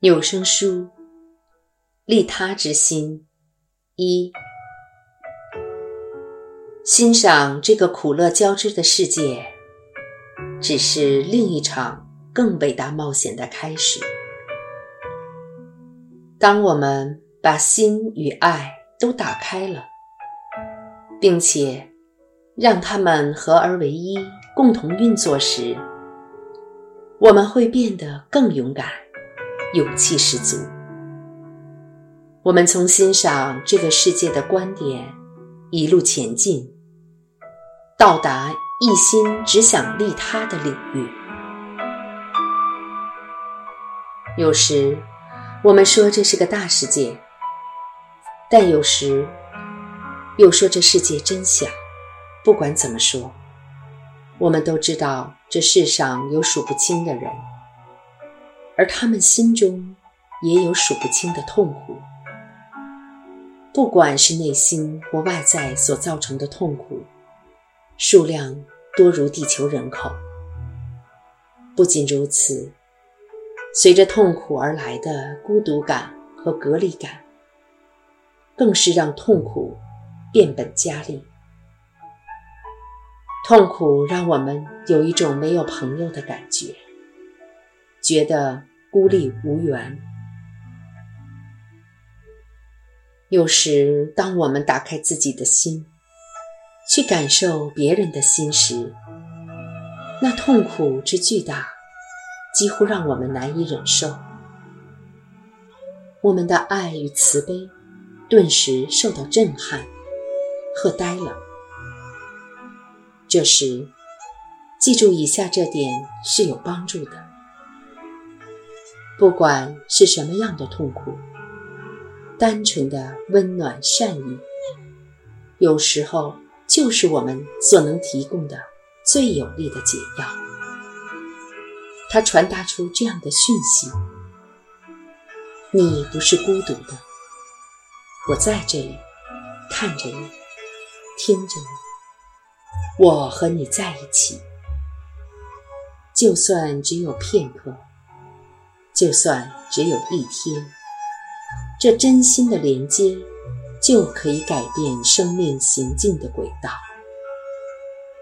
有声书，利他之心一，欣赏这个苦乐交织的世界，只是另一场更伟大冒险的开始。当我们把心与爱都打开了，并且让它们合而为一，共同运作时，我们会变得更勇敢。勇气十足，我们从欣赏这个世界的观点一路前进，到达一心只想利他的领域。有时我们说这是个大世界，但有时又说这世界真小。不管怎么说，我们都知道这世上有数不清的人。而他们心中也有数不清的痛苦，不管是内心或外在所造成的痛苦，数量多如地球人口。不仅如此，随着痛苦而来的孤独感和隔离感，更是让痛苦变本加厉。痛苦让我们有一种没有朋友的感觉，觉得。孤立无援。有时，当我们打开自己的心，去感受别人的心时，那痛苦之巨大，几乎让我们难以忍受。我们的爱与慈悲，顿时受到震撼，喝呆了。这时，记住以下这点是有帮助的。不管是什么样的痛苦，单纯的温暖善意，有时候就是我们所能提供的最有力的解药。它传达出这样的讯息：你不是孤独的，我在这里，看着你，听着你，我和你在一起，就算只有片刻。就算只有一天，这真心的连接就可以改变生命行进的轨道。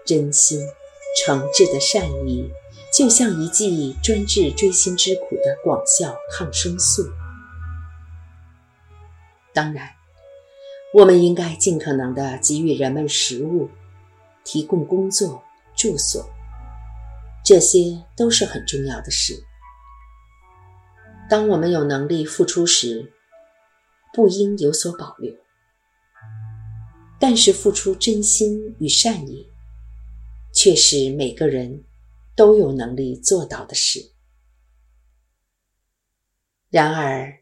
真心诚挚的善意，就像一剂专治锥心之苦的广效抗生素。当然，我们应该尽可能的给予人们食物，提供工作、住所，这些都是很重要的事。当我们有能力付出时，不应有所保留。但是，付出真心与善意，却是每个人都有能力做到的事。然而，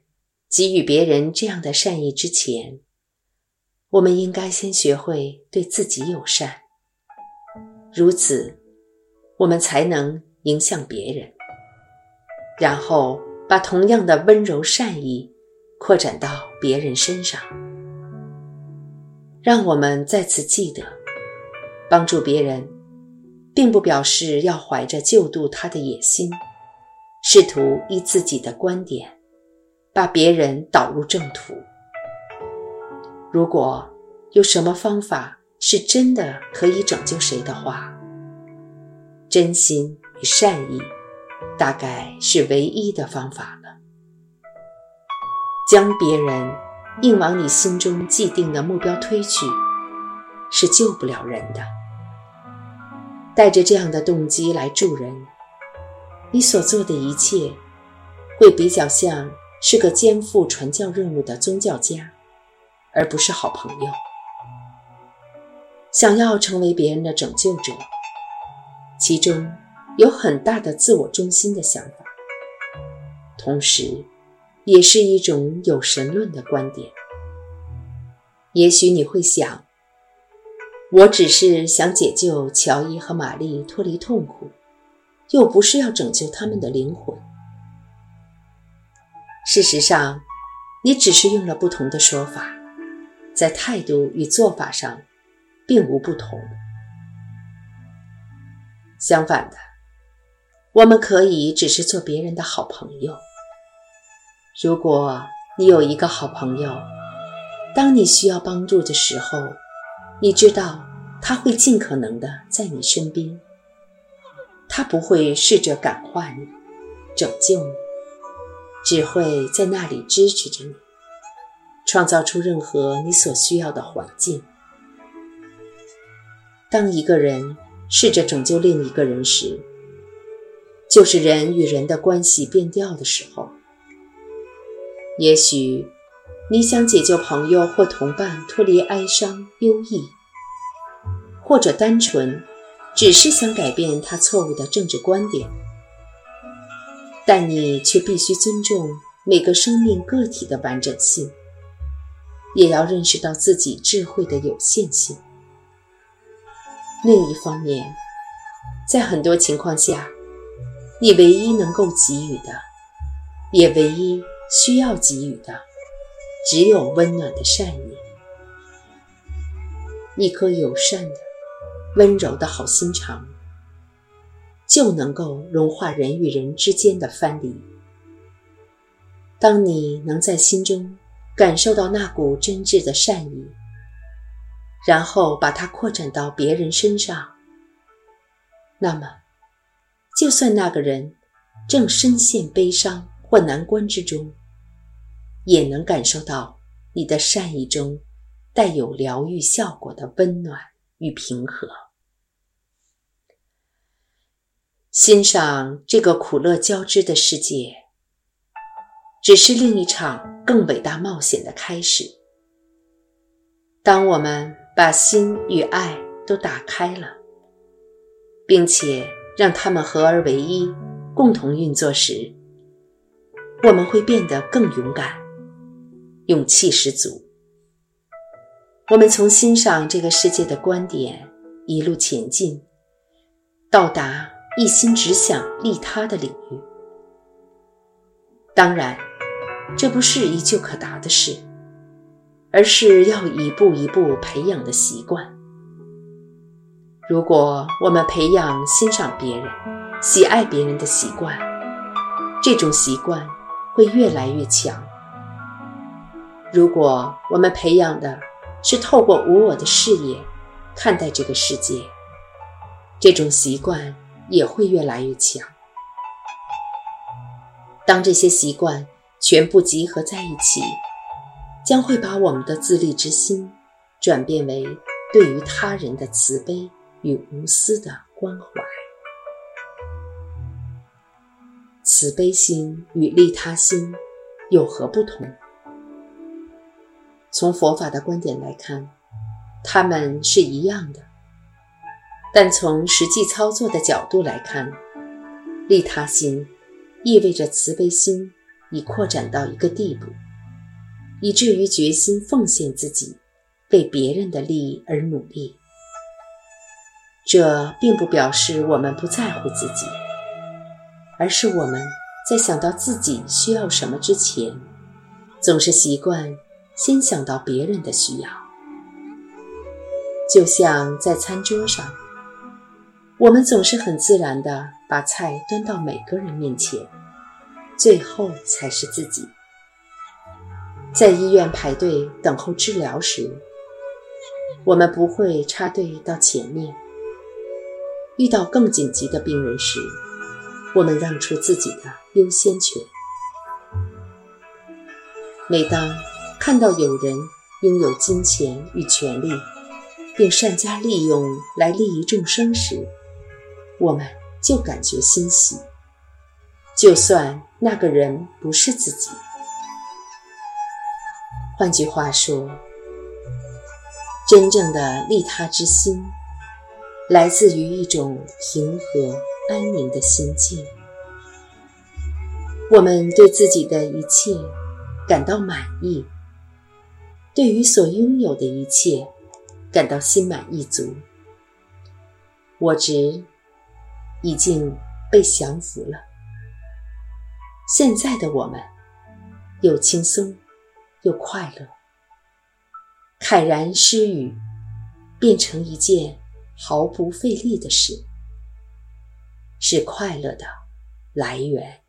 给予别人这样的善意之前，我们应该先学会对自己友善，如此，我们才能影响别人。然后。把同样的温柔善意扩展到别人身上，让我们再次记得，帮助别人，并不表示要怀着救度他的野心，试图以自己的观点把别人导入正途。如果有什么方法是真的可以拯救谁的话，真心与善意。大概是唯一的方法了。将别人硬往你心中既定的目标推去，是救不了人的。带着这样的动机来助人，你所做的一切，会比较像是个肩负传教任务的宗教家，而不是好朋友。想要成为别人的拯救者，其中。有很大的自我中心的想法，同时，也是一种有神论的观点。也许你会想，我只是想解救乔伊和玛丽脱离痛苦，又不是要拯救他们的灵魂。事实上，你只是用了不同的说法，在态度与做法上，并无不同。相反的。我们可以只是做别人的好朋友，如果你有一个好朋友，当你需要帮助的时候，你知道他会尽可能的在你身边，他不会试着感化你、拯救你，只会在那里支持着你，创造出任何你所需要的环境。当一个人试着拯救另一个人时，就是人与人的关系变调的时候。也许你想解救朋友或同伴脱离哀伤、忧郁，或者单纯只是想改变他错误的政治观点，但你却必须尊重每个生命个体的完整性，也要认识到自己智慧的有限性。另一方面，在很多情况下，你唯一能够给予的，也唯一需要给予的，只有温暖的善意。一颗友善的、温柔的好心肠，就能够融化人与人之间的藩篱。当你能在心中感受到那股真挚的善意，然后把它扩展到别人身上，那么。就算那个人正深陷悲伤或难关之中，也能感受到你的善意中带有疗愈效果的温暖与平和。欣赏这个苦乐交织的世界，只是另一场更伟大冒险的开始。当我们把心与爱都打开了，并且。让他们合而为一，共同运作时，我们会变得更勇敢，勇气十足。我们从欣赏这个世界的观点一路前进，到达一心只想利他的领域。当然，这不是一就可达的事，而是要一步一步培养的习惯。如果我们培养欣赏别人、喜爱别人的习惯，这种习惯会越来越强。如果我们培养的是透过无我的视野看待这个世界，这种习惯也会越来越强。当这些习惯全部集合在一起，将会把我们的自立之心转变为对于他人的慈悲。与无私的关怀，慈悲心与利他心有何不同？从佛法的观点来看，它们是一样的；但从实际操作的角度来看，利他心意味着慈悲心已扩展到一个地步，以至于决心奉献自己，为别人的利益而努力。这并不表示我们不在乎自己，而是我们在想到自己需要什么之前，总是习惯先想到别人的需要。就像在餐桌上，我们总是很自然地把菜端到每个人面前，最后才是自己。在医院排队等候治疗时，我们不会插队到前面。遇到更紧急的病人时，我们让出自己的优先权。每当看到有人拥有金钱与权力，并善加利用来利益众生时，我们就感觉欣喜，就算那个人不是自己。换句话说，真正的利他之心。来自于一种平和安宁的心境。我们对自己的一切感到满意，对于所拥有的一切感到心满意足。我执已经被降服了。现在的我们又轻松又快乐，慨然失语变成一件。毫不费力的事，是快乐的来源。